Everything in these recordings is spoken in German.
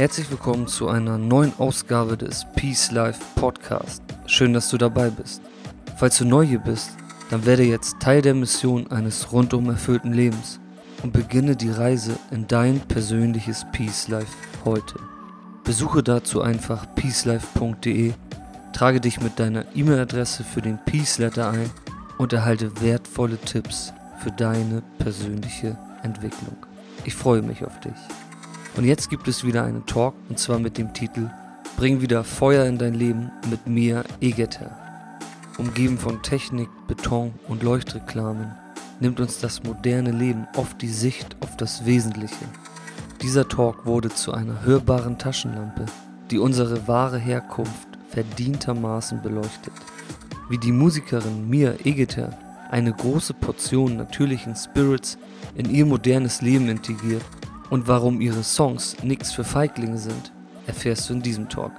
Herzlich willkommen zu einer neuen Ausgabe des Peace Life Podcast. Schön, dass du dabei bist. Falls du neu hier bist, dann werde jetzt Teil der Mission eines rundum erfüllten Lebens und beginne die Reise in dein persönliches Peace Life heute. Besuche dazu einfach peacelife.de, trage dich mit deiner E-Mail-Adresse für den Peace Letter ein und erhalte wertvolle Tipps für deine persönliche Entwicklung. Ich freue mich auf dich. Und jetzt gibt es wieder einen Talk und zwar mit dem Titel Bring wieder Feuer in dein Leben mit mir, Egeter. Umgeben von Technik, Beton und Leuchtreklamen nimmt uns das moderne Leben oft die Sicht auf das Wesentliche. Dieser Talk wurde zu einer hörbaren Taschenlampe, die unsere wahre Herkunft verdientermaßen beleuchtet. Wie die Musikerin Mia Egeter eine große Portion natürlichen Spirits in ihr modernes Leben integriert und warum ihre Songs nichts für Feiglinge sind, erfährst du in diesem Talk.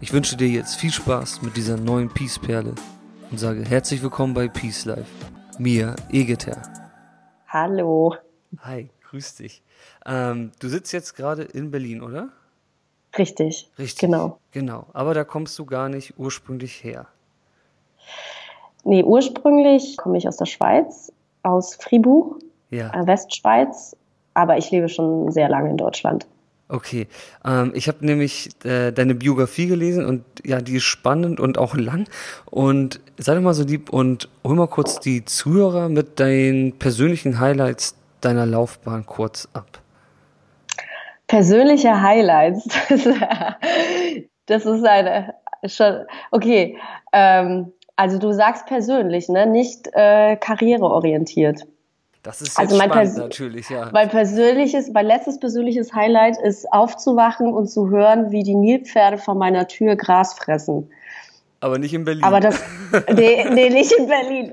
Ich wünsche dir jetzt viel Spaß mit dieser neuen Peace-Perle und sage herzlich willkommen bei Peace Life. Mia Egeter. Hallo. Hi, grüß dich. Ähm, du sitzt jetzt gerade in Berlin, oder? Richtig. Richtig. Genau. Genau. Aber da kommst du gar nicht ursprünglich her. Nee, ursprünglich komme ich aus der Schweiz, aus Fribourg, Ja. äh, Westschweiz, aber ich lebe schon sehr lange in Deutschland. Okay, ähm, ich habe nämlich äh, deine Biografie gelesen und ja, die ist spannend und auch lang. Und sei doch mal so lieb und hol mal kurz die Zuhörer mit deinen persönlichen Highlights deiner Laufbahn kurz ab. Persönliche Highlights. Das ist, eine schon okay. Ähm, also du sagst persönlich, ne, nicht äh, karriereorientiert. Das ist Also mein spannend natürlich, ja. Mein persönliches, mein letztes persönliches Highlight ist aufzuwachen und zu hören, wie die Nilpferde vor meiner Tür Gras fressen. Aber nicht in Berlin. Aber das, nee, nee, nicht in Berlin.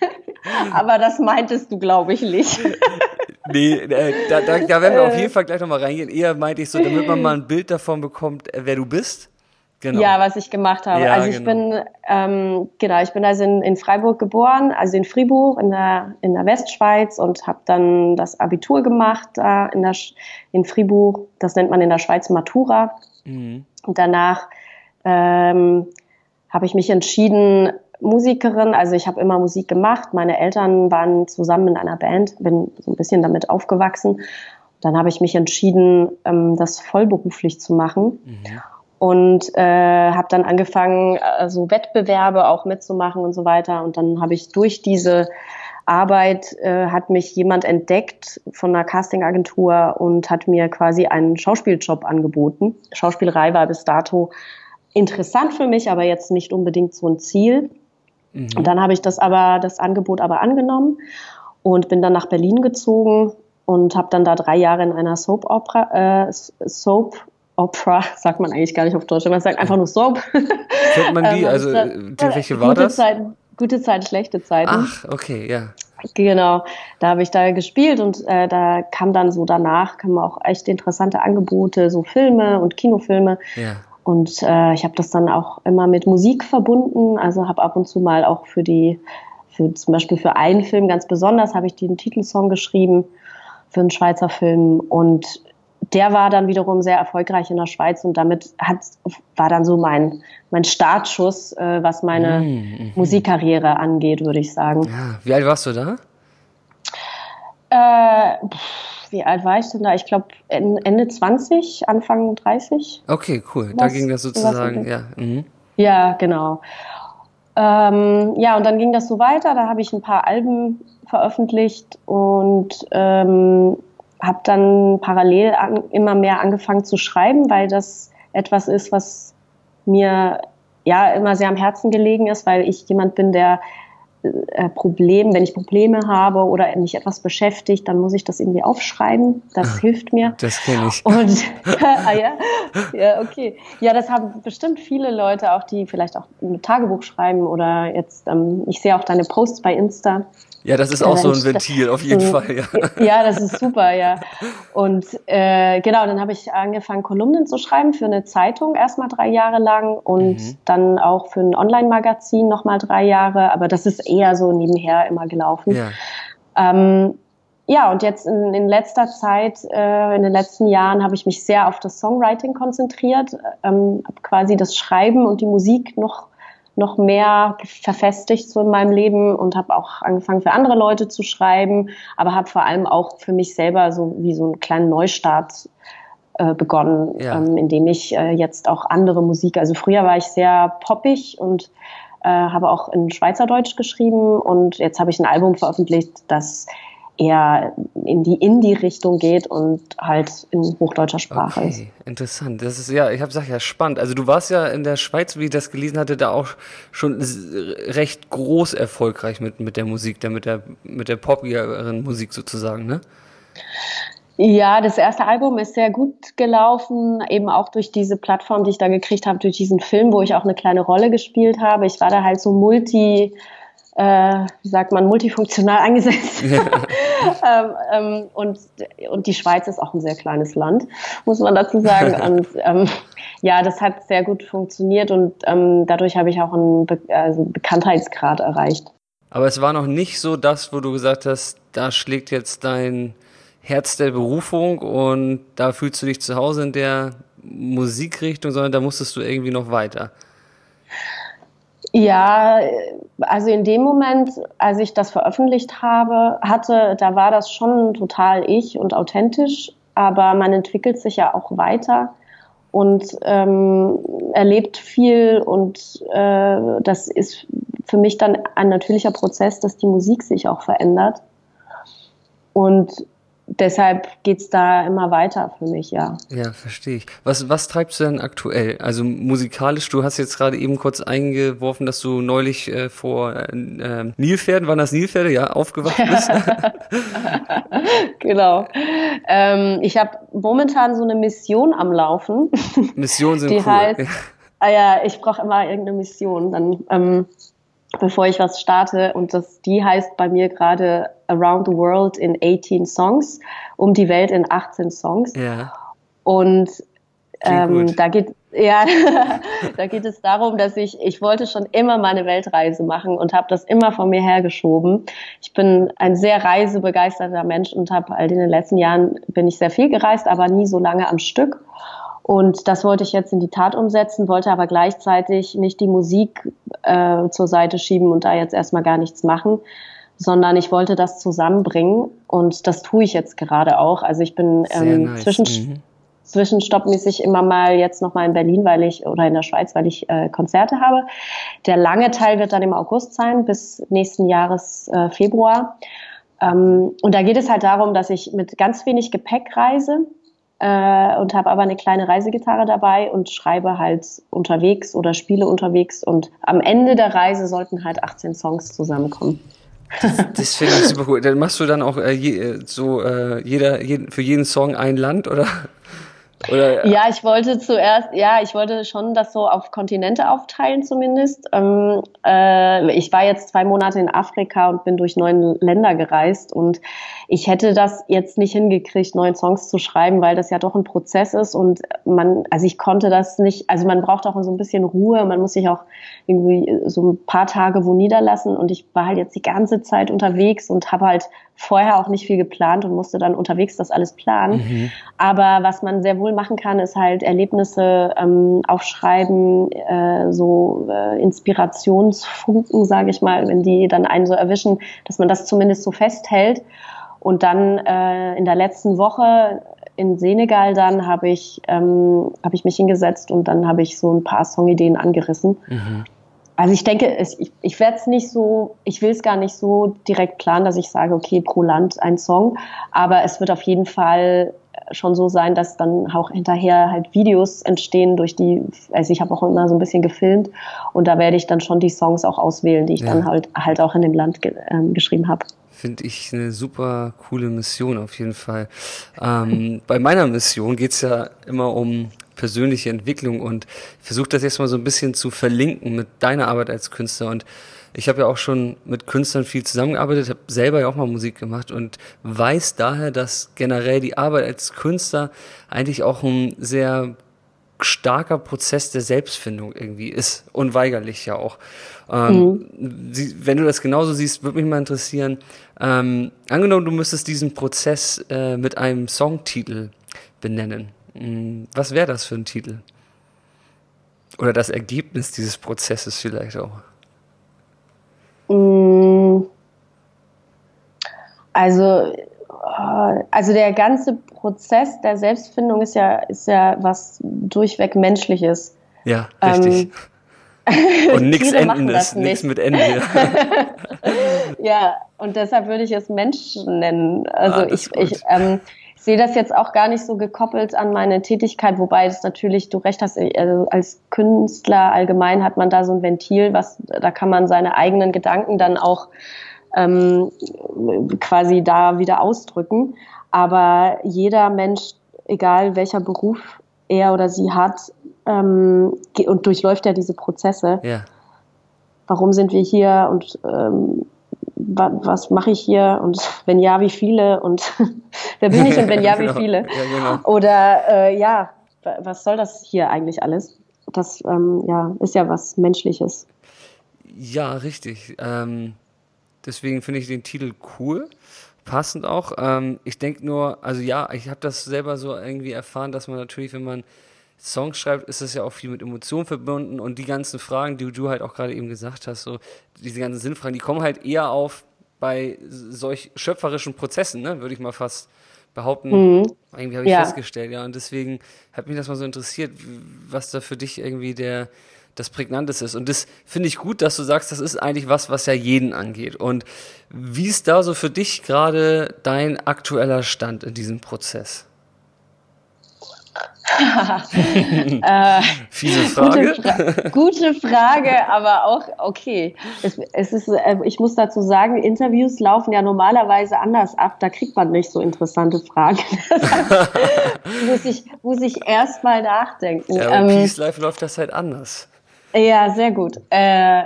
Aber das meintest du, glaube ich, nicht. nee, äh, da, da, da werden wir auf jeden Fall gleich nochmal reingehen. Eher meinte ich so, damit man mal ein Bild davon bekommt, äh, wer du bist. Genau. Ja, was ich gemacht habe. Ja, also ich genau. bin, ähm, genau, ich bin also in, in Freiburg geboren, also in Fribourg in der, in der Westschweiz und habe dann das Abitur gemacht da in, der, in Fribourg. Das nennt man in der Schweiz Matura. Mhm. Und danach ähm, habe ich mich entschieden, Musikerin, also ich habe immer Musik gemacht. Meine Eltern waren zusammen in einer Band, bin so ein bisschen damit aufgewachsen. Dann habe ich mich entschieden, ähm, das vollberuflich zu machen Mhm. Und äh, habe dann angefangen, äh, so Wettbewerbe auch mitzumachen und so weiter. Und dann habe ich durch diese Arbeit äh, hat mich jemand entdeckt von einer Castingagentur und hat mir quasi einen Schauspieljob angeboten. Schauspielerei war bis dato interessant für mich, aber jetzt nicht unbedingt so ein Ziel. Mhm. Und dann habe ich das aber das Angebot aber angenommen und bin dann nach Berlin gezogen und habe dann da drei Jahre in einer Soap Opera äh, Soap Opera sagt man eigentlich gar nicht auf Deutsch, man sagt einfach nur Soap. Kennt man die? Ähm, Also, äh, welche war gute das? Zeiten, gute Zeiten, schlechte Zeiten. Ach, okay, ja. Genau, da habe ich da gespielt und äh, da kam dann so danach kamen auch echt interessante Angebote, so Filme und Kinofilme. Ja. Und äh, ich habe das dann auch immer mit Musik verbunden. Also habe ab und zu mal auch für die, für zum Beispiel für einen Film ganz besonders, habe ich den Titelsong geschrieben für einen Schweizer Film. Und der war dann wiederum sehr erfolgreich in der Schweiz und damit hat, war dann so mein, mein Startschuss, äh, was meine Mhm. Musikkarriere angeht, würde ich sagen. ja. Wie alt warst du da? Äh, pff, wie alt war ich denn da? Ich glaube Ende 20, Anfang 30. Okay, cool. Da Was- ging das sozusagen, ja. Mhm. Ja, genau. Ähm, ja, und dann ging das so weiter. Da habe ich ein paar Alben veröffentlicht und ähm, habe dann parallel an, immer mehr angefangen zu schreiben, weil das etwas ist, was mir ja immer sehr am Herzen gelegen ist, weil ich jemand bin, der äh, Problem, wenn ich Probleme habe oder mich etwas beschäftigt, dann muss ich das irgendwie aufschreiben. Das ah, hilft mir. Das kenne ich. Und ah, ja? ja, okay. Ja, das haben bestimmt viele Leute auch, die vielleicht auch ein Tagebuch schreiben oder jetzt, ähm, ich sehe auch deine Posts bei Insta. Ja, das ist auch so ein Ventil, auf jeden Fall. Ja. ja, das ist super, ja. Und äh, genau, dann habe ich angefangen, Kolumnen zu schreiben für eine Zeitung erstmal drei Jahre lang und mhm. dann auch für ein Online-Magazin nochmal drei Jahre. Aber das ist eher so nebenher immer gelaufen. Ja, ähm, ja und jetzt in, in letzter Zeit, äh, in den letzten Jahren, habe ich mich sehr auf das Songwriting konzentriert, ähm, habe quasi das Schreiben und die Musik noch noch mehr verfestigt so in meinem Leben und habe auch angefangen für andere Leute zu schreiben, aber habe vor allem auch für mich selber so wie so einen kleinen Neustart äh, begonnen, ja. ähm, indem ich äh, jetzt auch andere Musik, also früher war ich sehr poppig und äh, habe auch in Schweizerdeutsch geschrieben und jetzt habe ich ein Album veröffentlicht, das eher in die Indie-Richtung geht und halt in hochdeutscher Sprache okay, ist. Interessant. Das ist ja, ich habe gesagt, ja spannend. Also du warst ja in der Schweiz, wie ich das gelesen hatte, da auch schon recht groß erfolgreich mit mit der Musik, da mit der mit der popigeren Musik sozusagen, ne? Ja, das erste Album ist sehr gut gelaufen, eben auch durch diese Plattform, die ich da gekriegt habe, durch diesen Film, wo ich auch eine kleine Rolle gespielt habe. Ich war da halt so multi äh, wie sagt man, multifunktional eingesetzt. Ähm, ähm, und, und die Schweiz ist auch ein sehr kleines Land, muss man dazu sagen. und ähm, ja, das hat sehr gut funktioniert und ähm, dadurch habe ich auch einen Be also Bekanntheitsgrad erreicht. Aber es war noch nicht so das, wo du gesagt hast, da schlägt jetzt dein Herz der Berufung und da fühlst du dich zu Hause in der Musikrichtung, sondern da musstest du irgendwie noch weiter. Ja, also in dem Moment, als ich das veröffentlicht habe, hatte, da war das schon total ich und authentisch, aber man entwickelt sich ja auch weiter und ähm, erlebt viel und äh, das ist für mich dann ein natürlicher Prozess, dass die Musik sich auch verändert. Und deshalb geht's da immer weiter für mich, ja. Ja, verstehe ich. Was, was treibst du denn aktuell? Also musikalisch, du hast jetzt gerade eben kurz eingeworfen, dass du neulich äh, vor äh, ähm, Nilpferden, waren das Nilpferde, ja, aufgewacht bist. genau. Ähm, ich habe momentan so eine Mission am Laufen. Mission sind die cool. Heißt, ah ja, ich brauche immer irgendeine Mission. Dann ähm, bevor ich was starte. Und das, die heißt bei mir gerade Around the World in 18 Songs, um die Welt in 18 Songs. Ja. Und ähm, da geht ja, da geht es darum, dass ich, ich wollte schon immer meine Weltreise machen und habe das immer von mir hergeschoben. Ich bin ein sehr reisebegeisterter Mensch und habe in den letzten Jahren bin ich sehr viel gereist, aber nie so lange am Stück. Und das wollte ich jetzt in die Tat umsetzen, wollte aber gleichzeitig nicht die Musik äh, zur Seite schieben und da jetzt erstmal gar nichts machen, sondern ich wollte das zusammenbringen und das tue ich jetzt gerade auch. Also ich bin ähm, nice. zwischen, mhm. zwischenstoppmäßig immer mal jetzt nochmal in Berlin, weil ich oder in der Schweiz, weil ich äh, Konzerte habe. Der lange Teil wird dann im August sein, bis nächsten Jahres äh, Februar. Ähm, und da geht es halt darum, dass ich mit ganz wenig Gepäck reise äh, und habe aber eine kleine Reisegitarre dabei und schreibe halt unterwegs oder spiele unterwegs und am Ende der Reise sollten halt 18 Songs zusammenkommen. Das, das finde ich super cool. Dann machst du dann auch äh, je, äh, so äh, jeder, jeden, für jeden Song ein Land oder? Oder? Ja, ich wollte zuerst, ja, ich wollte schon das so auf Kontinente aufteilen zumindest. Ähm, äh, ich war jetzt zwei Monate in Afrika und bin durch neun Länder gereist und ich hätte das jetzt nicht hingekriegt, neun Songs zu schreiben, weil das ja doch ein Prozess ist und man, also ich konnte das nicht, also man braucht auch so ein bisschen Ruhe, man muss sich auch irgendwie so ein paar Tage wo niederlassen und ich war halt jetzt die ganze Zeit unterwegs und habe halt vorher auch nicht viel geplant und musste dann unterwegs das alles planen. Mhm. Aber was man sehr wohl machen kann, ist halt Erlebnisse ähm, aufschreiben, äh, so äh, Inspirationsfunken, sage ich mal, wenn die dann einen so erwischen, dass man das zumindest so festhält. Und dann äh, in der letzten Woche in Senegal dann habe ich, ähm, hab ich mich hingesetzt und dann habe ich so ein paar Songideen angerissen. Mhm. Also ich denke, ich, ich werde es nicht so, ich will es gar nicht so direkt planen, dass ich sage, okay, pro Land ein Song, aber es wird auf jeden Fall schon so sein, dass dann auch hinterher halt Videos entstehen durch die, also ich habe auch immer so ein bisschen gefilmt und da werde ich dann schon die Songs auch auswählen, die ich ja. dann halt halt auch in dem Land ge ähm, geschrieben habe. Finde ich eine super coole Mission auf jeden Fall. Ähm, bei meiner Mission geht es ja immer um persönliche Entwicklung und versuche das jetzt mal so ein bisschen zu verlinken mit deiner Arbeit als Künstler und ich habe ja auch schon mit Künstlern viel zusammengearbeitet, habe selber ja auch mal Musik gemacht und weiß daher, dass generell die Arbeit als Künstler eigentlich auch ein sehr starker Prozess der Selbstfindung irgendwie ist, unweigerlich ja auch. Ähm, mhm. sie, wenn du das genauso siehst, würde mich mal interessieren, ähm, angenommen, du müsstest diesen Prozess äh, mit einem Songtitel benennen. Hm, was wäre das für ein Titel? Oder das Ergebnis dieses Prozesses vielleicht auch? Mm. Also, also der ganze Prozess der Selbstfindung ist ja, ist ja was durchweg Menschliches. Ja, richtig. Ähm, und nichts Endendes, nichts mit Ende. ja, und deshalb würde ich es Menschen nennen. Also ah, ich, ich ähm, sehe das jetzt auch gar nicht so gekoppelt an meine Tätigkeit, wobei es natürlich, du recht hast, also als Künstler allgemein hat man da so ein Ventil, was da kann man seine eigenen Gedanken dann auch ähm, quasi da wieder ausdrücken. Aber jeder Mensch, egal welcher Beruf er oder sie hat, ähm, und durchläuft ja diese Prozesse. Ja. Warum sind wir hier und ähm, was mache ich hier und wenn ja, wie viele und wer bin ich und wenn ja, wie genau. viele? Ja, genau. Oder äh, ja, was soll das hier eigentlich alles? Das ähm, ja, ist ja was Menschliches. Ja, richtig. Ähm, deswegen finde ich den Titel cool, passend auch. Ähm, ich denke nur, also ja, ich habe das selber so irgendwie erfahren, dass man natürlich, wenn man Songs schreibt, ist das ja auch viel mit Emotionen verbunden und die ganzen Fragen, die du halt auch gerade eben gesagt hast, so diese ganzen Sinnfragen, die kommen halt eher auf bei solch schöpferischen Prozessen, ne, würde ich mal fast behaupten. Mhm. Irgendwie habe ich ja. festgestellt, ja, und deswegen hat mich das mal so interessiert, was da für dich irgendwie der das Prägnanteste ist. Und das finde ich gut, dass du sagst, das ist eigentlich was, was ja jeden angeht. Und wie ist da so für dich gerade dein aktueller Stand in diesem Prozess? äh, Fiese Frage. Gute, Fra gute, Frage, aber auch okay. Es, es ist, äh, ich muss dazu sagen, Interviews laufen ja normalerweise anders ab. Da kriegt man nicht so interessante Fragen. muss ich, muss ich erst mal nachdenken. Ja, ähm, Peace Life läuft das halt anders. Ja, sehr gut. Äh,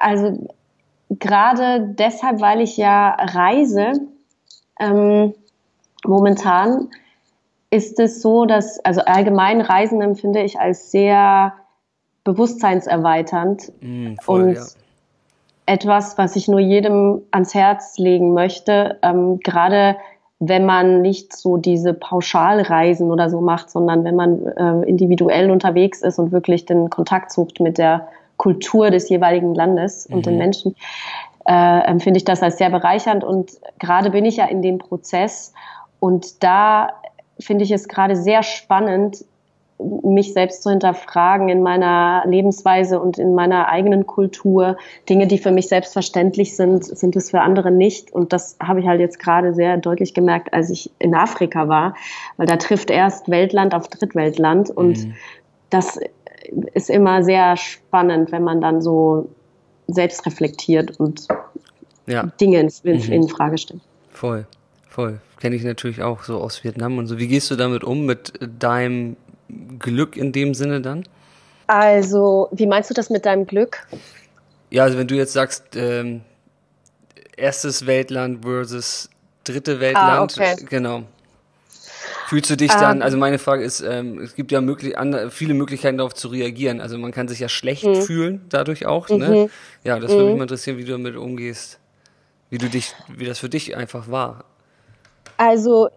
also gerade deshalb, weil ich ja reise, ähm, momentan ist es so, dass, also allgemein Reisen empfinde ich als sehr bewusstseinserweiternd mm, voll, und ja. etwas, was ich nur jedem ans Herz legen möchte, ähm, gerade wenn man nicht so diese Pauschalreisen oder so macht, sondern wenn man äh, individuell unterwegs ist und wirklich den Kontakt sucht mit der Kultur des jeweiligen Landes mhm. und den mhm. Menschen, äh, empfinde ich das als sehr bereichernd. Und gerade bin ich ja in dem Prozess und da finde ich es gerade sehr spannend, mich selbst zu hinterfragen in meiner Lebensweise und in meiner eigenen Kultur. Dinge, die für mich selbstverständlich sind, sind es für andere nicht. Und das habe ich halt jetzt gerade sehr deutlich gemerkt, als ich in Afrika war, weil da trifft erst Weltland auf Drittweltland. Und mhm. das ist immer sehr spannend, wenn man dann so selbst reflektiert und ja. Dinge in, in, in Frage stellt. Voll, voll kenne ich natürlich auch so aus Vietnam und so. Wie gehst du damit um, mit deinem Glück in dem Sinne dann? Also, wie meinst du das mit deinem Glück? Ja, also wenn du jetzt sagst, ähm, erstes Weltland versus dritte Weltland, ah, okay. genau. Fühlst du dich dann, ähm. also meine Frage ist, ähm, es gibt ja möglich, andere, viele Möglichkeiten darauf zu reagieren. Also man kann sich ja schlecht mhm. fühlen dadurch auch. Ne? Mhm. Ne? Ja, das würde mich mhm. mal interessieren, wie du damit umgehst. Wie du dich, wie das für dich einfach war. Also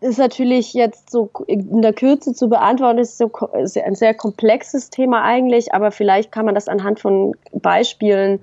ist natürlich jetzt so in der Kürze zu beantworten, ist so ein sehr komplexes Thema eigentlich, aber vielleicht kann man das anhand von Beispielen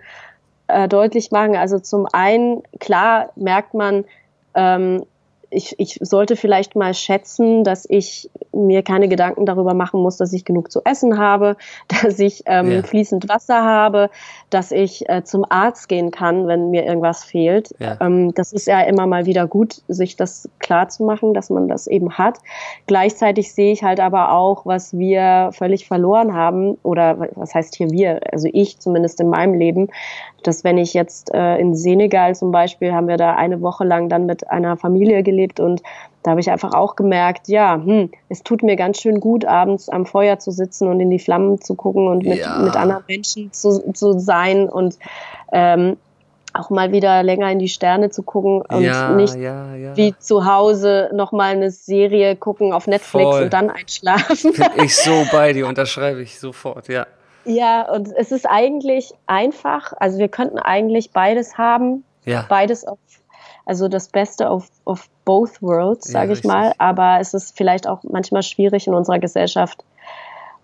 äh, deutlich machen. Also zum einen, klar merkt man, ähm, ich, ich sollte vielleicht mal schätzen, dass ich mir keine Gedanken darüber machen muss, dass ich genug zu essen habe, dass ich ähm, ja. fließend Wasser habe, dass ich äh, zum Arzt gehen kann, wenn mir irgendwas fehlt. Ja. Ähm, das ist ja immer mal wieder gut, sich das klar zu machen, dass man das eben hat. Gleichzeitig sehe ich halt aber auch, was wir völlig verloren haben, oder was heißt hier wir, also ich zumindest in meinem Leben, dass wenn ich jetzt äh, in Senegal zum Beispiel, haben wir da eine Woche lang dann mit einer Familie gelebt und da habe ich einfach auch gemerkt, ja, hm, es tut mir ganz schön gut, abends am Feuer zu sitzen und in die Flammen zu gucken und mit, ja. mit anderen Menschen zu, zu sein und ähm, auch mal wieder länger in die Sterne zu gucken und ja, nicht ja, ja. wie zu Hause nochmal eine Serie gucken auf Netflix Voll. und dann einschlafen. Bin ich so bei dir, unterschreibe ich sofort, ja. Ja, und es ist eigentlich einfach. Also wir könnten eigentlich beides haben. Ja. Beides auf, also das Beste auf, auf both worlds, sage ja, ich mal. Aber es ist vielleicht auch manchmal schwierig in unserer Gesellschaft,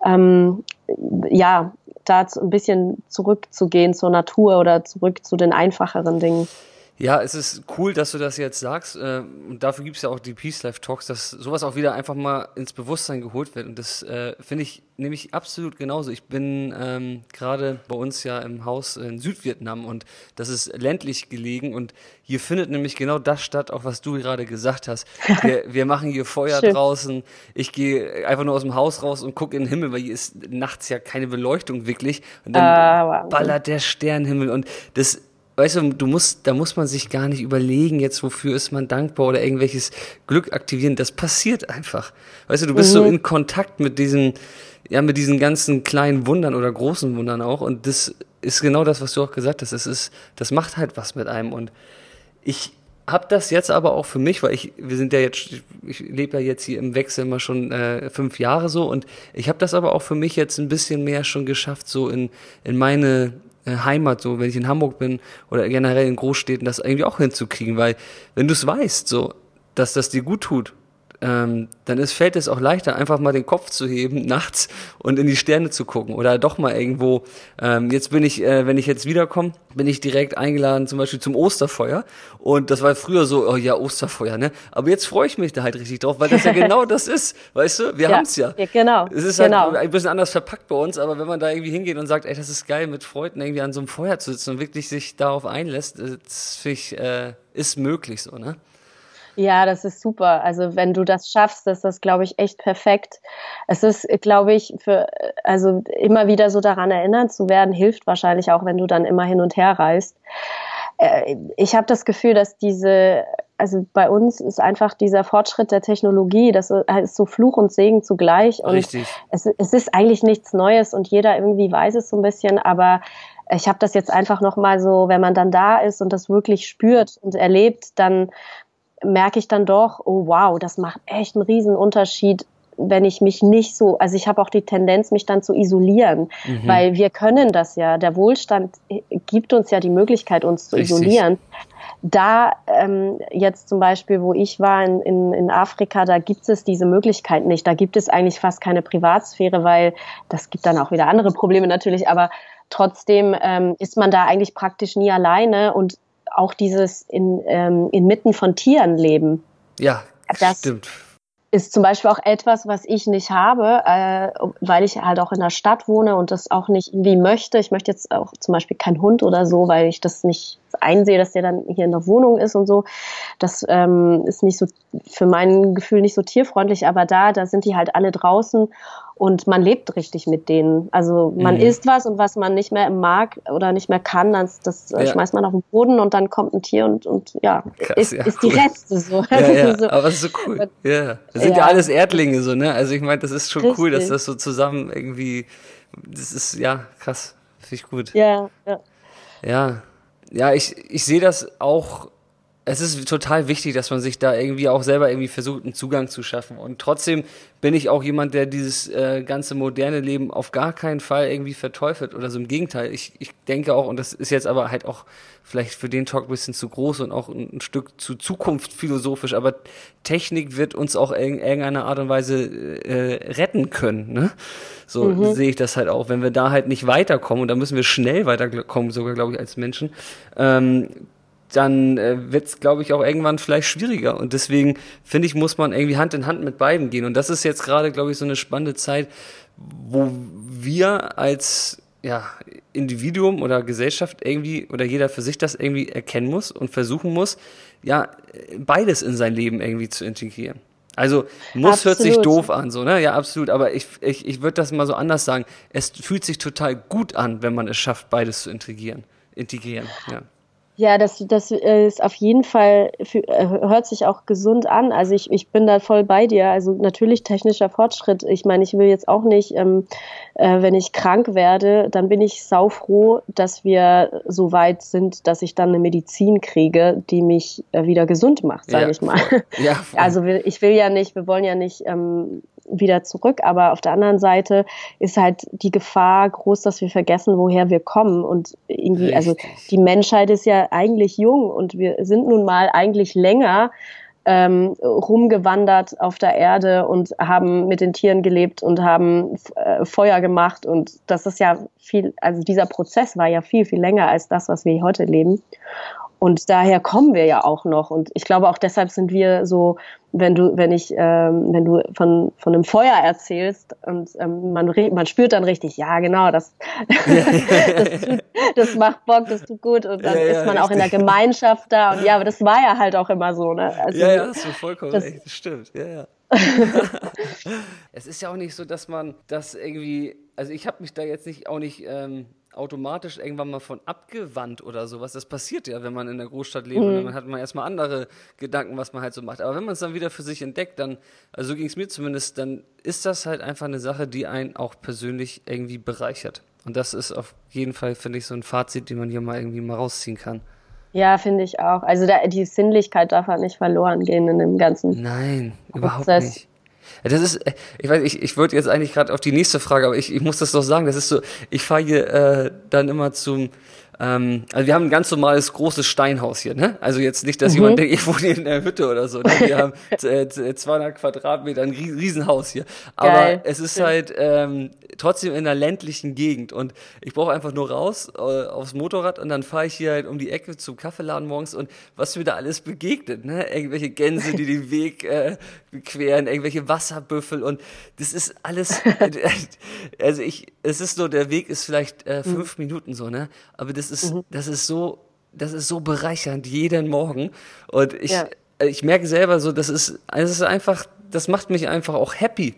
ähm, ja, da ein bisschen zurückzugehen zur Natur oder zurück zu den einfacheren Dingen. Ja, es ist cool, dass du das jetzt sagst. Äh, und dafür gibt es ja auch die Peace Life Talks, dass sowas auch wieder einfach mal ins Bewusstsein geholt wird. Und das äh, finde ich nämlich absolut genauso. Ich bin ähm, gerade bei uns ja im Haus in Südvietnam und das ist ländlich gelegen und hier findet nämlich genau das statt, auch was du gerade gesagt hast. Wir, wir machen hier Feuer draußen. Ich gehe einfach nur aus dem Haus raus und gucke in den Himmel, weil hier ist nachts ja keine Beleuchtung wirklich. Und dann ah, ballert der Sternenhimmel und das weißt du, du musst, da muss man sich gar nicht überlegen, jetzt wofür ist man dankbar oder irgendwelches Glück aktivieren. Das passiert einfach. Weißt du, du bist mhm. so in Kontakt mit diesen, ja, mit diesen ganzen kleinen Wundern oder großen Wundern auch. Und das ist genau das, was du auch gesagt hast. Es ist, das macht halt was mit einem. Und ich habe das jetzt aber auch für mich, weil ich, wir sind ja jetzt, ich lebe ja jetzt hier im Wechsel immer schon äh, fünf Jahre so und ich habe das aber auch für mich jetzt ein bisschen mehr schon geschafft, so in, in meine Heimat, so wenn ich in Hamburg bin oder generell in Großstädten, das irgendwie auch hinzukriegen, weil wenn du es weißt, so, dass das dir gut tut ähm, dann ist, fällt es auch leichter, einfach mal den Kopf zu heben nachts und in die Sterne zu gucken oder doch mal irgendwo. Ähm, jetzt bin ich, äh, wenn ich jetzt wiederkomme, bin ich direkt eingeladen, zum Beispiel zum Osterfeuer. Und das war früher so, oh ja, Osterfeuer, ne? Aber jetzt freue ich mich da halt richtig drauf, weil das ja genau das ist. Weißt du, wir ja, haben's ja. ja. Genau. Es ist genau. halt ein bisschen anders verpackt bei uns, aber wenn man da irgendwie hingeht und sagt, ey, das ist geil, mit Freunden irgendwie an so einem Feuer zu sitzen und wirklich sich darauf einlässt, das finde ich, äh, ist möglich so, ne? Ja, das ist super. Also wenn du das schaffst, ist das, glaube ich, echt perfekt. Es ist, glaube ich, für, also immer wieder so daran erinnert zu werden, hilft wahrscheinlich auch, wenn du dann immer hin und her reist. Äh, ich habe das Gefühl, dass diese, also bei uns ist einfach dieser Fortschritt der Technologie, das ist so Fluch und Segen zugleich. Und Richtig. Es, es ist eigentlich nichts Neues und jeder irgendwie weiß es so ein bisschen, aber ich habe das jetzt einfach nochmal so, wenn man dann da ist und das wirklich spürt und erlebt, dann merke ich dann doch, oh wow, das macht echt einen riesen Unterschied, wenn ich mich nicht so, also ich habe auch die Tendenz, mich dann zu isolieren, mhm. weil wir können das ja. Der Wohlstand gibt uns ja die Möglichkeit, uns zu Richtig. isolieren. Da ähm, jetzt zum Beispiel, wo ich war in, in, in Afrika, da gibt es diese Möglichkeit nicht. Da gibt es eigentlich fast keine Privatsphäre, weil das gibt dann auch wieder andere Probleme natürlich, aber trotzdem ähm, ist man da eigentlich praktisch nie alleine und auch dieses in, ähm, inmitten von Tieren leben. Ja, das stimmt. Ist zum Beispiel auch etwas, was ich nicht habe, äh, weil ich halt auch in der Stadt wohne und das auch nicht irgendwie möchte. Ich möchte jetzt auch zum Beispiel keinen Hund oder so, weil ich das nicht einsehe, dass der dann hier in der Wohnung ist und so. Das ähm, ist nicht so für mein Gefühl nicht so tierfreundlich, aber da, da sind die halt alle draußen und man lebt richtig mit denen. Also man mhm. isst was und was man nicht mehr mag oder nicht mehr kann, das, das ja. schmeißt man auf den Boden und dann kommt ein Tier und, und ja, Krass, ist, ja, ist cool. die Reste so. Ja, ja, so. aber das ist so cool. Ja, das sind ja, alles Erdlinge so, ne? Also ich meine, das ist schon richtig. cool, dass das so zusammen irgendwie, das ist, ja, krass, finde ich gut. Ja, ja. Ja, ja, ich, ich sehe das auch es ist total wichtig, dass man sich da irgendwie auch selber irgendwie versucht, einen Zugang zu schaffen. Und trotzdem bin ich auch jemand, der dieses äh, ganze moderne Leben auf gar keinen Fall irgendwie verteufelt oder so im Gegenteil. Ich, ich denke auch, und das ist jetzt aber halt auch vielleicht für den Talk ein bisschen zu groß und auch ein, ein Stück zu Zukunft philosophisch, aber Technik wird uns auch in irgendeiner Art und Weise äh, retten können. Ne? So mhm. sehe ich das halt auch. Wenn wir da halt nicht weiterkommen, und da müssen wir schnell weiterkommen, sogar glaube ich als Menschen, ähm, dann äh, wird es, glaube ich, auch irgendwann vielleicht schwieriger. Und deswegen finde ich, muss man irgendwie Hand in Hand mit beiden gehen. Und das ist jetzt gerade, glaube ich, so eine spannende Zeit, wo wir als ja, Individuum oder Gesellschaft irgendwie oder jeder für sich das irgendwie erkennen muss und versuchen muss, ja, beides in sein Leben irgendwie zu integrieren. Also muss absolut. hört sich doof an, so, ne? Ja, absolut. Aber ich, ich, ich würde das mal so anders sagen. Es fühlt sich total gut an, wenn man es schafft, beides zu integrieren. Integrieren, ja. Ja, das, das ist auf jeden Fall, äh, hört sich auch gesund an. Also ich, ich bin da voll bei dir. Also natürlich technischer Fortschritt. Ich meine, ich will jetzt auch nicht, ähm, äh, wenn ich krank werde, dann bin ich saufroh, dass wir so weit sind, dass ich dann eine Medizin kriege, die mich äh, wieder gesund macht, sage ja, ich mal. Ja, also ich will ja nicht, wir wollen ja nicht ähm, wieder zurück. Aber auf der anderen Seite ist halt die Gefahr groß, dass wir vergessen, woher wir kommen. Und irgendwie, also Richtig. also die Menschheit ist ja eigentlich jung und wir sind nun mal eigentlich länger ähm, rumgewandert auf der Erde und haben mit den Tieren gelebt und haben äh, Feuer gemacht. Und das ist ja viel, also dieser Prozess war ja viel, viel länger als das, was wir heute leben. Und daher kommen wir ja auch noch. Und ich glaube auch deshalb sind wir so, wenn du, wenn ich, ähm, wenn du von, von einem Feuer erzählst und ähm, man, man spürt dann richtig, ja genau, das, das, tut, das, macht Bock, das tut gut und dann ja, ja, ist man richtig. auch in der Gemeinschaft da. Und ja, aber das war ja halt auch immer so. Ne? Also, ja, ja, das ist vollkommen das, recht, das stimmt. Ja, ja. es ist ja auch nicht so, dass man das irgendwie, also ich habe mich da jetzt nicht auch nicht ähm, automatisch irgendwann mal von abgewandt oder sowas. Das passiert ja, wenn man in der Großstadt lebt mhm. und dann hat man erstmal andere Gedanken, was man halt so macht. Aber wenn man es dann wieder für sich entdeckt, dann, also so ging es mir zumindest, dann ist das halt einfach eine Sache, die einen auch persönlich irgendwie bereichert. Und das ist auf jeden Fall, finde ich, so ein Fazit, den man hier mal irgendwie mal rausziehen kann. Ja, finde ich auch. Also da, die Sinnlichkeit darf halt nicht verloren gehen in dem ganzen Nein, Prozess. überhaupt nicht. Das ist, ich weiß, ich, ich wollte jetzt eigentlich gerade auf die nächste Frage, aber ich, ich muss das doch sagen. Das ist so, ich fahre hier äh, dann immer zum, ähm, also wir haben ein ganz normales großes Steinhaus hier, ne? Also jetzt nicht, dass mhm. jemand denkt, ich wohne hier in der Hütte oder so. Ne? Wir haben äh, 200 Quadratmeter, ein Riesenhaus hier. Aber Geil. es ist halt ähm, trotzdem in einer ländlichen Gegend und ich brauche einfach nur raus äh, aufs Motorrad und dann fahre ich hier halt um die Ecke zum Kaffeeladen morgens und was mir da alles begegnet, ne? Irgendwelche Gänse, die den Weg äh, queren, irgendwelche Wasserbüffel und das ist alles, also ich, es ist so, der Weg ist vielleicht äh, fünf mhm. Minuten so, ne? Aber das ist, mhm. das ist so, das ist so bereichernd jeden Morgen und ich, ja. ich merke selber so, das ist, es ist einfach, das macht mich einfach auch happy.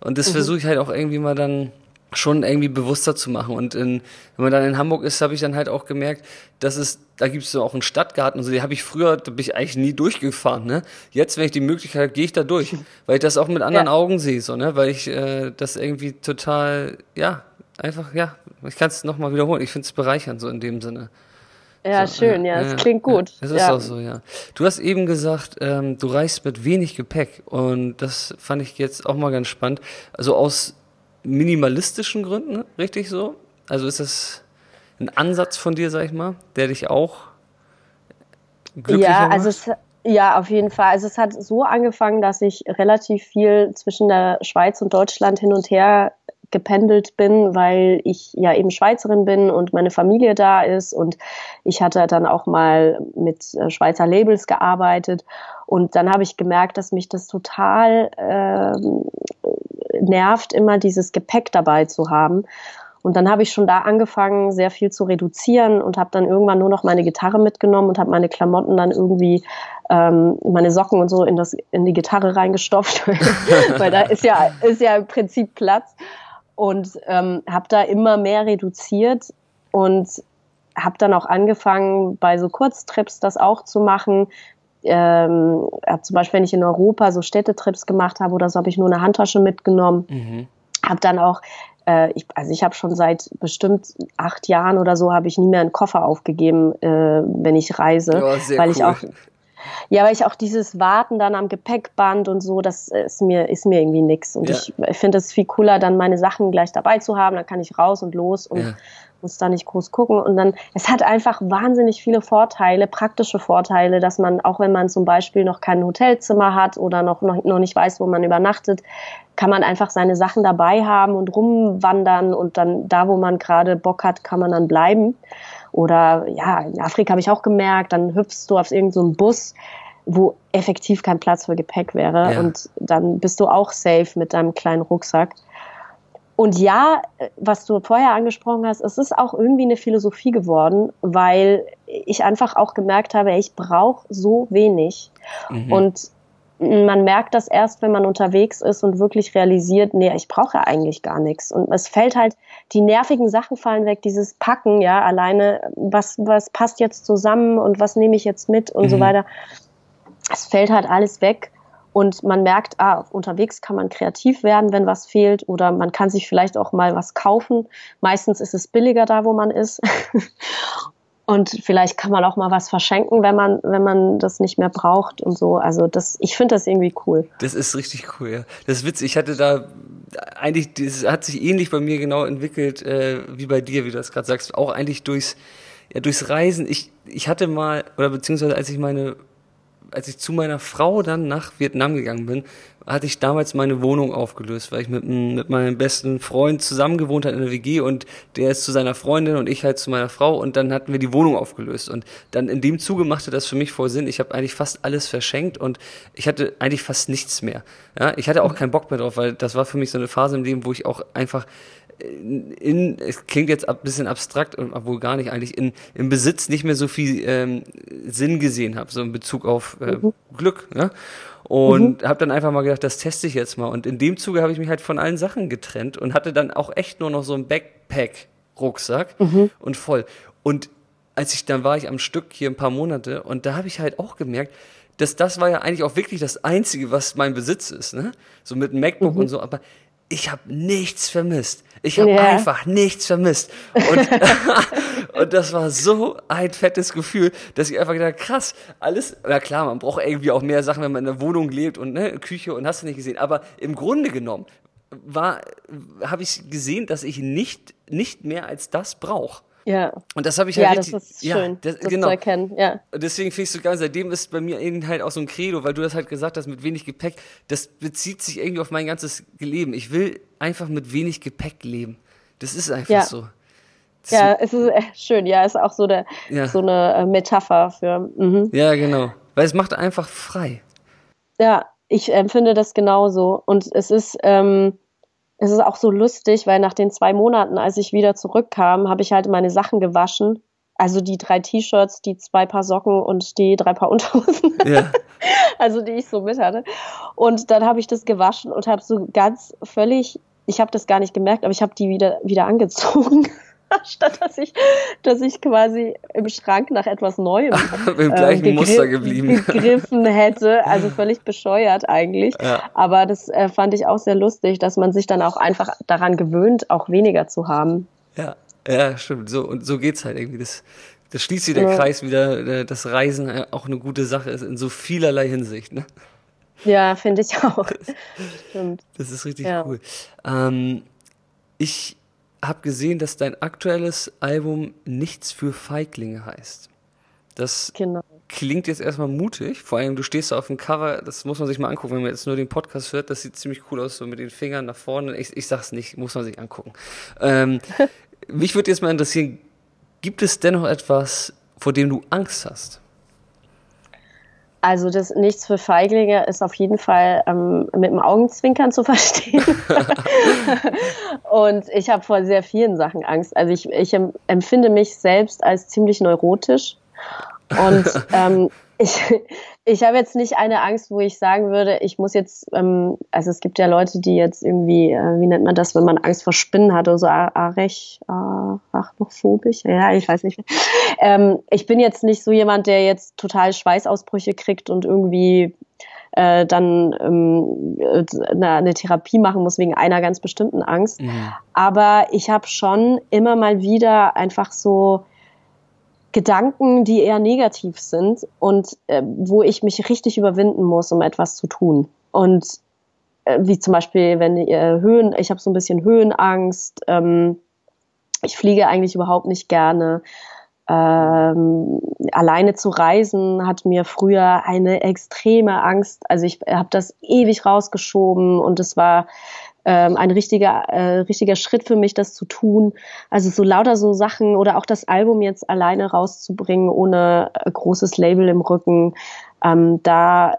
Und das mhm. versuche ich halt auch irgendwie mal dann schon irgendwie bewusster zu machen. Und in, wenn man dann in Hamburg ist, habe ich dann halt auch gemerkt, dass es, da gibt es so auch einen Stadtgarten und so, die habe ich früher, da bin ich eigentlich nie durchgefahren. Ne? Jetzt, wenn ich die Möglichkeit habe, gehe ich da durch, weil ich das auch mit anderen ja. Augen sehe, so, ne? weil ich äh, das irgendwie total, ja, einfach, ja, ich kann es nochmal wiederholen, ich finde es bereichernd, so in dem Sinne. Ja, so, schön, ja, es ja, klingt gut. Das ist auch so, ja. Du hast eben gesagt, ähm, du reist mit wenig Gepäck und das fand ich jetzt auch mal ganz spannend. Also aus minimalistischen Gründen, richtig so? Also ist das ein Ansatz von dir, sag ich mal, der dich auch glücklicher ja, macht? Also es, ja, auf jeden Fall. Also es hat so angefangen, dass ich relativ viel zwischen der Schweiz und Deutschland hin und her gependelt bin, weil ich ja eben Schweizerin bin und meine Familie da ist. Und ich hatte dann auch mal mit äh, Schweizer Labels gearbeitet. Und dann habe ich gemerkt, dass mich das total äh, nervt, immer dieses Gepäck dabei zu haben. Und dann habe ich schon da angefangen, sehr viel zu reduzieren und habe dann irgendwann nur noch meine Gitarre mitgenommen und habe meine Klamotten dann irgendwie, ähm, meine Socken und so in, das, in die Gitarre reingestopft, weil da ist ja, ist ja im Prinzip Platz und ähm, habe da immer mehr reduziert und habe dann auch angefangen, bei so Kurztrips das auch zu machen. Ähm, zum Beispiel, wenn ich in Europa so Städtetrips gemacht habe oder so, habe ich nur eine Handtasche mitgenommen. Mhm. Habe dann auch, äh, ich, also ich habe schon seit bestimmt acht Jahren oder so, habe ich nie mehr einen Koffer aufgegeben, äh, wenn ich reise, ja, weil cool. ich auch ja, weil ich auch dieses Warten dann am Gepäckband und so, das ist mir, ist mir irgendwie nix. Und ja. ich, ich finde es viel cooler, dann meine Sachen gleich dabei zu haben. Dann kann ich raus und los und ja. muss da nicht groß gucken. Und dann, es hat einfach wahnsinnig viele Vorteile, praktische Vorteile, dass man, auch wenn man zum Beispiel noch kein Hotelzimmer hat oder noch, noch, noch nicht weiß, wo man übernachtet, kann man einfach seine Sachen dabei haben und rumwandern und dann da, wo man gerade Bock hat, kann man dann bleiben. Oder ja, in Afrika habe ich auch gemerkt, dann hüpfst du auf irgendeinen so Bus, wo effektiv kein Platz für Gepäck wäre. Ja. Und dann bist du auch safe mit deinem kleinen Rucksack. Und ja, was du vorher angesprochen hast, es ist auch irgendwie eine Philosophie geworden, weil ich einfach auch gemerkt habe, ich brauche so wenig. Mhm. Und man merkt das erst, wenn man unterwegs ist und wirklich realisiert, nee, ich brauche ja eigentlich gar nichts. Und es fällt halt, die nervigen Sachen fallen weg, dieses Packen, ja, alleine, was, was passt jetzt zusammen und was nehme ich jetzt mit und mhm. so weiter. Es fällt halt alles weg. Und man merkt, ah, unterwegs kann man kreativ werden, wenn was fehlt, oder man kann sich vielleicht auch mal was kaufen. Meistens ist es billiger da, wo man ist. und vielleicht kann man auch mal was verschenken, wenn man, wenn man das nicht mehr braucht und so. Also das, ich finde das irgendwie cool. Das ist richtig cool, ja. Das ist witzig. Ich hatte da eigentlich, das hat sich ähnlich bei mir genau entwickelt, äh, wie bei dir, wie du das gerade sagst. Auch eigentlich durchs, ja, durchs Reisen. Ich, ich hatte mal, oder beziehungsweise als ich meine als ich zu meiner Frau dann nach Vietnam gegangen bin, hatte ich damals meine Wohnung aufgelöst, weil ich mit, mit meinem besten Freund zusammen gewohnt hatte in der WG und der ist zu seiner Freundin und ich halt zu meiner Frau und dann hatten wir die Wohnung aufgelöst und dann in dem Zuge machte das für mich voll Sinn. Ich habe eigentlich fast alles verschenkt und ich hatte eigentlich fast nichts mehr. Ja, ich hatte auch keinen Bock mehr drauf, weil das war für mich so eine Phase im Leben, wo ich auch einfach in, es klingt jetzt ein bisschen abstrakt, obwohl gar nicht eigentlich, in, im Besitz nicht mehr so viel ähm, Sinn gesehen habe, so in Bezug auf äh, mhm. Glück. Ne? Und mhm. habe dann einfach mal gedacht, das teste ich jetzt mal. Und in dem Zuge habe ich mich halt von allen Sachen getrennt und hatte dann auch echt nur noch so einen Backpack-Rucksack mhm. und voll. Und als ich dann war ich am Stück hier ein paar Monate und da habe ich halt auch gemerkt, dass das war ja eigentlich auch wirklich das Einzige, was mein Besitz ist, ne? So mit einem MacBook mhm. und so, aber ich habe nichts vermisst. Ich habe yeah. einfach nichts vermisst. Und, und das war so ein fettes Gefühl, dass ich einfach gedacht, krass, alles, na klar, man braucht irgendwie auch mehr Sachen, wenn man in der Wohnung lebt und ne, Küche und hast du nicht gesehen. Aber im Grunde genommen war, habe ich gesehen, dass ich nicht, nicht mehr als das brauche. Ja. Und das habe ich halt ja richtig, das ist ja, schön, das, das genau. zu erkennen. Ja. Deswegen finde ich so geil, seitdem ist bei mir irgendwie halt auch so ein Credo, weil du das halt gesagt hast, mit wenig Gepäck, das bezieht sich irgendwie auf mein ganzes Leben. Ich will einfach mit wenig Gepäck leben. Das ist einfach ja. so. Das ja, es ist schön, ja, ist auch so, der, ja. so eine äh, Metapher für. Mhm. Ja, genau. Weil es macht einfach frei. Ja, ich empfinde das genauso. Und es ist, ähm, es ist auch so lustig, weil nach den zwei Monaten, als ich wieder zurückkam, habe ich halt meine Sachen gewaschen. Also die drei T-Shirts, die zwei Paar Socken und die drei Paar Unterhosen. Ja. also die ich so mit hatte. Und dann habe ich das gewaschen und habe so ganz völlig, ich habe das gar nicht gemerkt, aber ich habe die wieder, wieder angezogen. statt dass ich, dass ich quasi im Schrank nach etwas Neuem im gleichen äh, Muster geblieben gegriffen hätte. Also völlig bescheuert eigentlich. Ja. Aber das äh, fand ich auch sehr lustig, dass man sich dann auch einfach daran gewöhnt, auch weniger zu haben. Ja, ja, stimmt. So und so geht's halt irgendwie. Das, das schließt sich der ja. Kreis wieder, äh, dass Reisen auch eine gute Sache ist in so vielerlei Hinsicht. Ne? Ja, finde ich auch. Stimmt. Das ist richtig ja. cool. Ähm, ich habe gesehen, dass dein aktuelles Album Nichts für Feiglinge heißt. Das genau. klingt jetzt erstmal mutig. Vor allem, du stehst da auf dem Cover, das muss man sich mal angucken, wenn man jetzt nur den Podcast hört. Das sieht ziemlich cool aus, so mit den Fingern nach vorne. Ich, ich sag's nicht, muss man sich angucken. Ähm, mich würde jetzt mal interessieren, gibt es dennoch etwas, vor dem du Angst hast? Also das Nichts für Feiglinge ist auf jeden Fall ähm, mit dem Augenzwinkern zu verstehen. und ich habe vor sehr vielen Sachen Angst. Also ich, ich empfinde mich selbst als ziemlich neurotisch. Und ähm, ich, ich habe jetzt nicht eine Angst, wo ich sagen würde, ich muss jetzt, ähm, also es gibt ja Leute, die jetzt irgendwie, äh, wie nennt man das, wenn man Angst vor Spinnen hat oder so, arech, arachnophobisch, ja, ich weiß nicht. Ähm, ich bin jetzt nicht so jemand, der jetzt total Schweißausbrüche kriegt und irgendwie äh, dann ähm, eine, eine Therapie machen muss wegen einer ganz bestimmten Angst. Mhm. Aber ich habe schon immer mal wieder einfach so Gedanken, die eher negativ sind und äh, wo ich mich richtig überwinden muss, um etwas zu tun. Und äh, wie zum Beispiel, wenn ihr Höhen, ich habe so ein bisschen Höhenangst, ähm, ich fliege eigentlich überhaupt nicht gerne. Ähm, alleine zu reisen hat mir früher eine extreme Angst. Also ich habe das ewig rausgeschoben und es war ähm, ein richtiger, äh, richtiger Schritt für mich, das zu tun. Also so lauter so Sachen oder auch das Album jetzt alleine rauszubringen, ohne äh, großes Label im Rücken. Ähm, da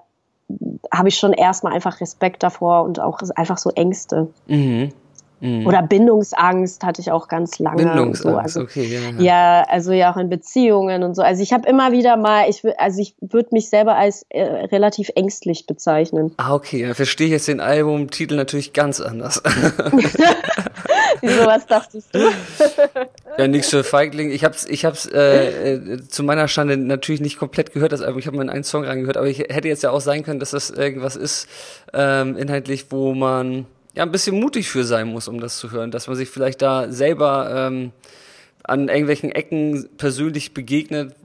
habe ich schon erstmal einfach Respekt davor und auch einfach so Ängste. Mhm. Mhm. Oder Bindungsangst hatte ich auch ganz lange. Bindungsangst, so. also, okay. Ja, ja. ja, also ja auch in Beziehungen und so. Also ich habe immer wieder mal, ich also ich würde mich selber als äh, relativ ängstlich bezeichnen. Ah, okay, dann verstehe ich jetzt den Albumtitel natürlich ganz anders. Wieso, was dachtest du? ja, nix für Feigling. Ich hab's, ich hab's äh, äh, zu meiner Schande natürlich nicht komplett gehört, das Album. Ich habe mal in einen Song reingehört, aber ich hätte jetzt ja auch sein können, dass das irgendwas ist, ähm, inhaltlich, wo man ja ein bisschen mutig für sein muss, um das zu hören, dass man sich vielleicht da selber ähm, an irgendwelchen Ecken persönlich begegnet,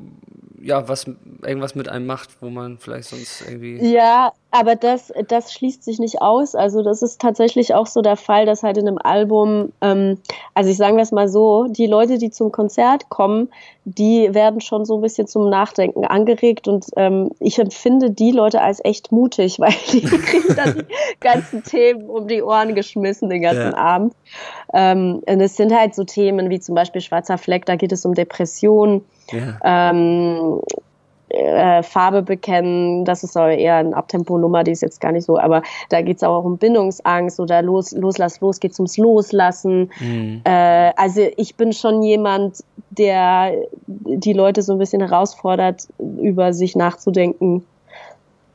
ja, was irgendwas mit einem macht, wo man vielleicht sonst irgendwie. Ja, aber das, das schließt sich nicht aus. Also das ist tatsächlich auch so der Fall, dass halt in einem Album, ähm, also ich sage das mal so, die Leute, die zum Konzert kommen, die werden schon so ein bisschen zum Nachdenken angeregt und ähm, ich empfinde die Leute als echt mutig, weil die kriegen dann die ganzen Themen um die Ohren geschmissen den ganzen ja. Abend. Ähm, und es sind halt so Themen wie zum Beispiel Schwarzer Fleck, da geht es um Depressionen ja. Ähm, äh, Farbe bekennen, das ist aber eher eine Abtempo-Nummer, die ist jetzt gar nicht so, aber da geht es auch um Bindungsangst oder los, loslass, los geht's ums Loslassen. Mhm. Äh, also ich bin schon jemand, der die Leute so ein bisschen herausfordert, über sich nachzudenken.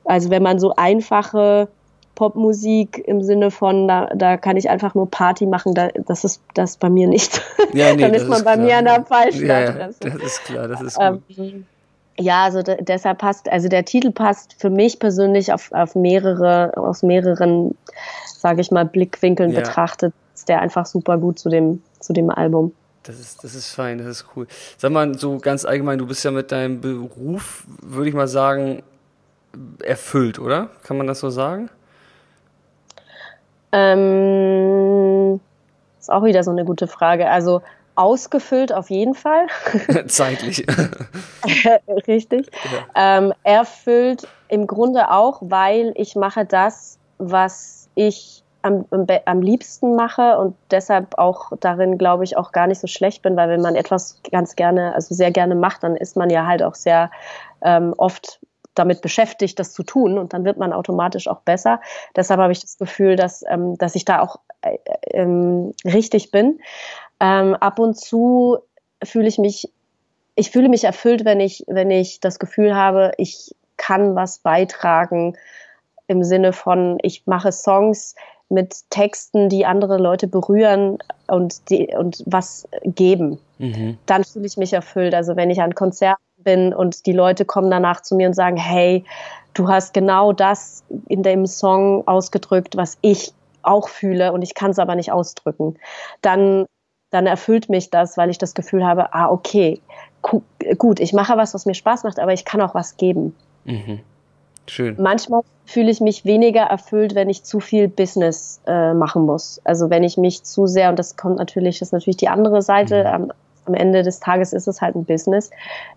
Also wenn man so einfache Popmusik im Sinne von, da, da kann ich einfach nur Party machen, da, das ist das bei mir nicht. Ja, nee, Dann ist man ist bei klar. mir an der falschen ja, Adresse. Ja, das ist klar, das ist gut. Ähm, ja, also deshalb passt, also der Titel passt für mich persönlich auf, auf mehrere, aus mehreren, sage ich mal, Blickwinkeln ja. betrachtet, ist der einfach super gut zu dem, zu dem Album. Das ist, das ist fein, das ist cool. Sag mal, so ganz allgemein, du bist ja mit deinem Beruf, würde ich mal sagen, erfüllt, oder? Kann man das so sagen? Ähm, ist auch wieder so eine gute Frage. Also ausgefüllt auf jeden Fall. Zeitlich. Richtig. Ja. Ähm, erfüllt im Grunde auch, weil ich mache das, was ich am, am liebsten mache und deshalb auch darin, glaube ich, auch gar nicht so schlecht bin, weil wenn man etwas ganz gerne, also sehr gerne macht, dann ist man ja halt auch sehr ähm, oft damit beschäftigt, das zu tun und dann wird man automatisch auch besser. Deshalb habe ich das Gefühl, dass, ähm, dass ich da auch äh, ähm, richtig bin. Ähm, ab und zu fühle ich mich, ich fühle mich erfüllt, wenn ich, wenn ich das Gefühl habe, ich kann was beitragen im Sinne von, ich mache Songs mit Texten, die andere Leute berühren und, die, und was geben. Mhm. Dann fühle ich mich erfüllt. Also wenn ich an Konzerten bin und die Leute kommen danach zu mir und sagen, hey, du hast genau das in dem Song ausgedrückt, was ich auch fühle und ich kann es aber nicht ausdrücken, dann, dann erfüllt mich das, weil ich das Gefühl habe, ah, okay, gut, ich mache was, was mir Spaß macht, aber ich kann auch was geben. Mhm. Schön. Manchmal fühle ich mich weniger erfüllt, wenn ich zu viel Business äh, machen muss. Also wenn ich mich zu sehr, und das kommt natürlich, das ist natürlich die andere Seite, mhm. ähm, am Ende des Tages ist es halt ein Business,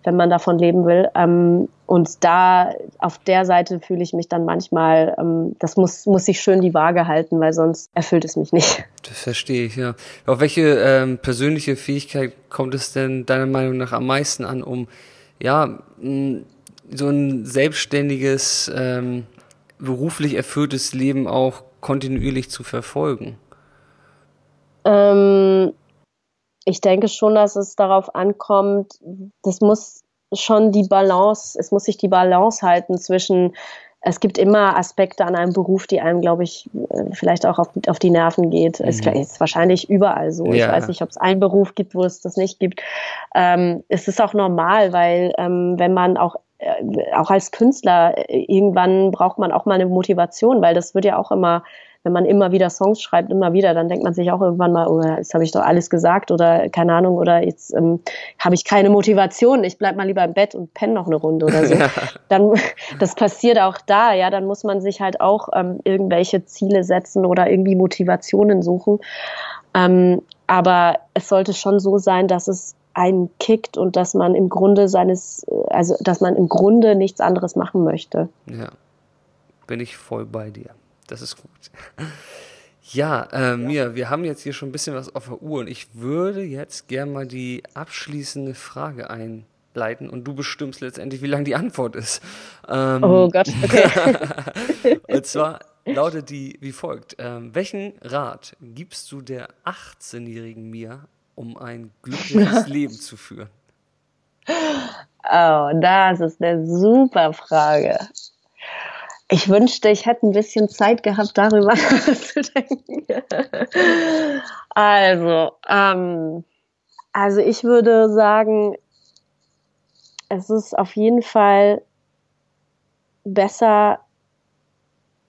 wenn man davon leben will. Ähm, und da auf der Seite fühle ich mich dann manchmal, ähm, das muss, muss ich schön die Waage halten, weil sonst erfüllt es mich nicht. Das verstehe ich, ja. Auf welche ähm, persönliche Fähigkeit kommt es denn deiner Meinung nach am meisten an, um ja so ein selbstständiges, ähm, beruflich erfülltes Leben auch kontinuierlich zu verfolgen? Ähm, ich denke schon, dass es darauf ankommt, das muss schon die Balance, es muss sich die Balance halten zwischen, es gibt immer Aspekte an einem Beruf, die einem, glaube ich, vielleicht auch auf, auf die Nerven geht. Mhm. Es ist wahrscheinlich überall so. Ja. Ich weiß nicht, ob es einen Beruf gibt, wo es das nicht gibt. Ähm, es ist auch normal, weil ähm, wenn man auch äh, auch als Künstler irgendwann braucht man auch mal eine Motivation, weil das wird ja auch immer wenn man immer wieder Songs schreibt, immer wieder, dann denkt man sich auch irgendwann mal, oh, jetzt habe ich doch alles gesagt oder keine Ahnung, oder jetzt ähm, habe ich keine Motivation, ich bleib mal lieber im Bett und penne noch eine Runde oder so. dann, das passiert auch da, ja, dann muss man sich halt auch ähm, irgendwelche Ziele setzen oder irgendwie Motivationen suchen. Ähm, aber es sollte schon so sein, dass es einen kickt und dass man im Grunde seines, also dass man im Grunde nichts anderes machen möchte. Ja, bin ich voll bei dir. Das ist gut. Ja, äh, Mia, wir haben jetzt hier schon ein bisschen was auf der Uhr und ich würde jetzt gerne mal die abschließende Frage einleiten und du bestimmst letztendlich, wie lang die Antwort ist. Ähm, oh Gott, okay. und zwar lautet die wie folgt. Ähm, welchen Rat gibst du der 18-jährigen Mia, um ein glückliches Leben zu führen? Oh, das ist eine super Frage. Ich wünschte, ich hätte ein bisschen Zeit gehabt, darüber nachzudenken. also, ähm, also ich würde sagen, es ist auf jeden Fall besser,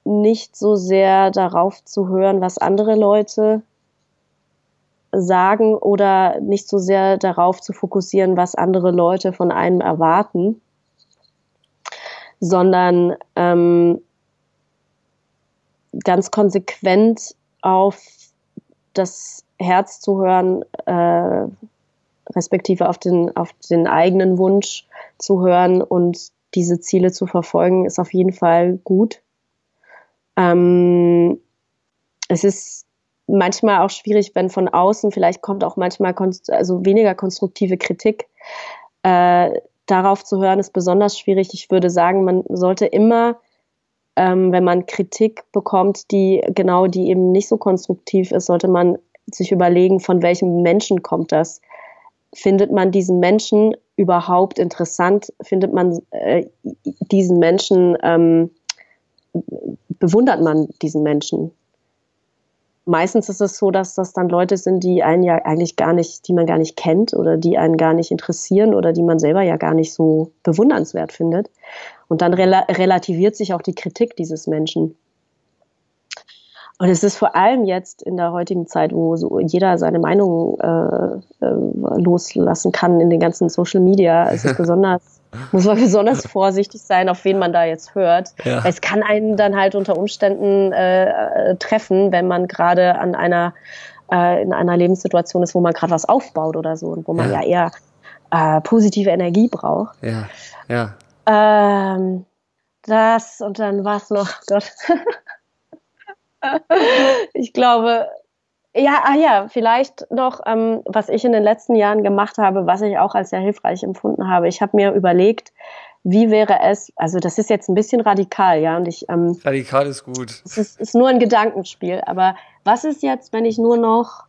nicht so sehr darauf zu hören, was andere Leute sagen oder nicht so sehr darauf zu fokussieren, was andere Leute von einem erwarten, sondern ähm, ganz konsequent auf das Herz zu hören, äh, respektive auf den, auf den eigenen Wunsch zu hören und diese Ziele zu verfolgen, ist auf jeden Fall gut. Ähm, es ist manchmal auch schwierig, wenn von außen vielleicht kommt auch manchmal also weniger konstruktive Kritik. Äh, darauf zu hören ist besonders schwierig. Ich würde sagen, man sollte immer, ähm, wenn man Kritik bekommt, die genau die eben nicht so konstruktiv ist, sollte man sich überlegen, von welchem Menschen kommt das. Findet man diesen Menschen überhaupt interessant? Findet man äh, diesen Menschen ähm, bewundert man diesen Menschen. Meistens ist es so, dass das dann Leute sind, die einen ja eigentlich gar nicht, die man gar nicht kennt oder die einen gar nicht interessieren oder die man selber ja gar nicht so bewundernswert findet. Und dann rel relativiert sich auch die Kritik dieses Menschen. Und es ist vor allem jetzt in der heutigen Zeit, wo so jeder seine Meinung äh, äh, loslassen kann in den ganzen Social Media, es ist besonders, muss man besonders vorsichtig sein, auf wen man da jetzt hört. Ja. Es kann einen dann halt unter Umständen äh, treffen, wenn man gerade an einer äh, in einer Lebenssituation ist, wo man gerade was aufbaut oder so und wo man ja, ja eher äh, positive Energie braucht. Ja, ja. Ähm, das und dann war es noch, Gott. ich glaube, ja, ah ja, vielleicht noch, ähm, was ich in den letzten Jahren gemacht habe, was ich auch als sehr hilfreich empfunden habe. Ich habe mir überlegt, wie wäre es, also das ist jetzt ein bisschen radikal, ja, und ich. Ähm, radikal ist gut. Es ist, ist nur ein Gedankenspiel, aber was ist jetzt, wenn ich nur noch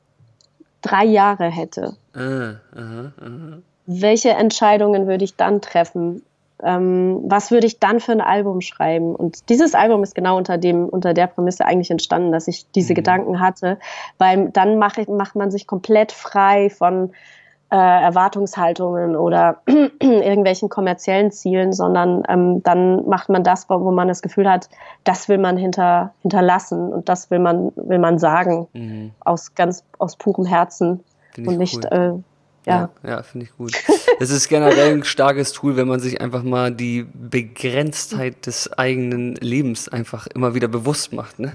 drei Jahre hätte? Uh, uh, uh. Welche Entscheidungen würde ich dann treffen? Ähm, was würde ich dann für ein Album schreiben? Und dieses Album ist genau unter dem, unter der Prämisse eigentlich entstanden, dass ich diese mhm. Gedanken hatte, weil dann mache ich, macht man sich komplett frei von äh, Erwartungshaltungen oder irgendwelchen kommerziellen Zielen, sondern ähm, dann macht man das, wo man das Gefühl hat, das will man hinter, hinterlassen und das will man, will man sagen, mhm. aus ganz, aus purem Herzen und nicht cool. äh, ja, ja, ja finde ich gut. Es ist generell ein starkes Tool, wenn man sich einfach mal die Begrenztheit des eigenen Lebens einfach immer wieder bewusst macht, ne?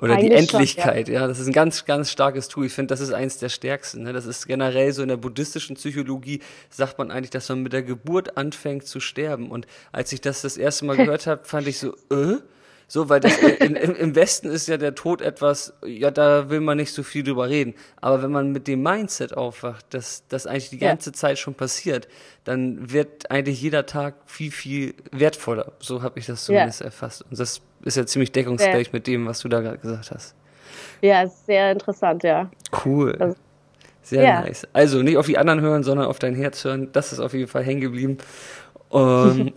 Oder Eigentlich die Endlichkeit, schon, ja. ja. Das ist ein ganz, ganz starkes Tool. Ich finde, das ist eins der stärksten. Ne? Das ist generell so in der buddhistischen Psychologie, sagt man eigentlich, dass man mit der Geburt anfängt zu sterben. Und als ich das das erste Mal gehört habe, fand ich so, äh? So, weil das, in, im Westen ist ja der Tod etwas, ja, da will man nicht so viel drüber reden. Aber wenn man mit dem Mindset aufwacht, dass das eigentlich die ganze ja. Zeit schon passiert, dann wird eigentlich jeder Tag viel, viel wertvoller. So habe ich das zumindest ja. erfasst. Und das ist ja ziemlich deckungsgleich ja. mit dem, was du da gerade gesagt hast. Ja, sehr interessant, ja. Cool. Also, sehr nice. Also nicht auf die anderen hören, sondern auf dein Herz hören. Das ist auf jeden Fall hängen geblieben. Um,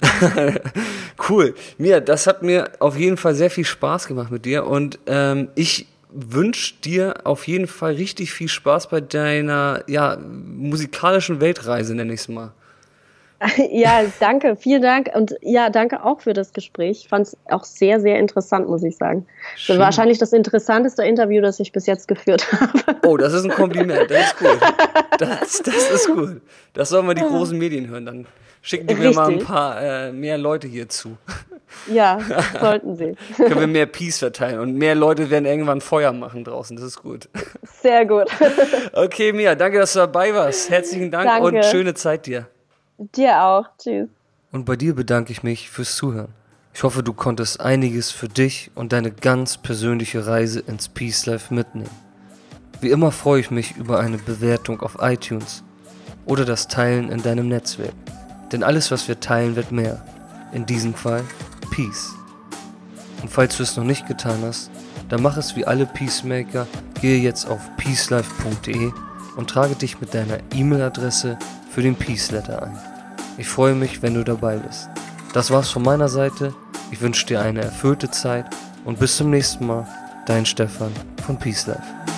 cool. Mir, das hat mir auf jeden Fall sehr viel Spaß gemacht mit dir und ähm, ich wünsche dir auf jeden Fall richtig viel Spaß bei deiner ja, musikalischen Weltreise, nenne ich es mal. Ja, danke, vielen Dank und ja, danke auch für das Gespräch. Ich fand es auch sehr, sehr interessant, muss ich sagen. Das wahrscheinlich das interessanteste Interview, das ich bis jetzt geführt habe. Oh, das ist ein Kompliment, das ist gut. Das, das ist gut. Das sollen wir die großen Medien hören, dann Schicken die mir mal ein paar äh, mehr Leute hier zu. Ja, sollten sie. Können wir mehr Peace verteilen und mehr Leute werden irgendwann Feuer machen draußen. Das ist gut. Sehr gut. Okay, Mia, danke, dass du dabei warst. Herzlichen Dank danke. und schöne Zeit dir. Dir auch. Tschüss. Und bei dir bedanke ich mich fürs Zuhören. Ich hoffe, du konntest einiges für dich und deine ganz persönliche Reise ins Peace Life mitnehmen. Wie immer freue ich mich über eine Bewertung auf iTunes oder das Teilen in deinem Netzwerk. Denn alles, was wir teilen, wird mehr. In diesem Fall Peace. Und falls du es noch nicht getan hast, dann mach es wie alle Peacemaker, gehe jetzt auf peacelife.de und trage dich mit deiner E-Mail-Adresse für den Peace Letter ein. Ich freue mich, wenn du dabei bist. Das war's von meiner Seite. Ich wünsche dir eine erfüllte Zeit und bis zum nächsten Mal. Dein Stefan von Peace Life.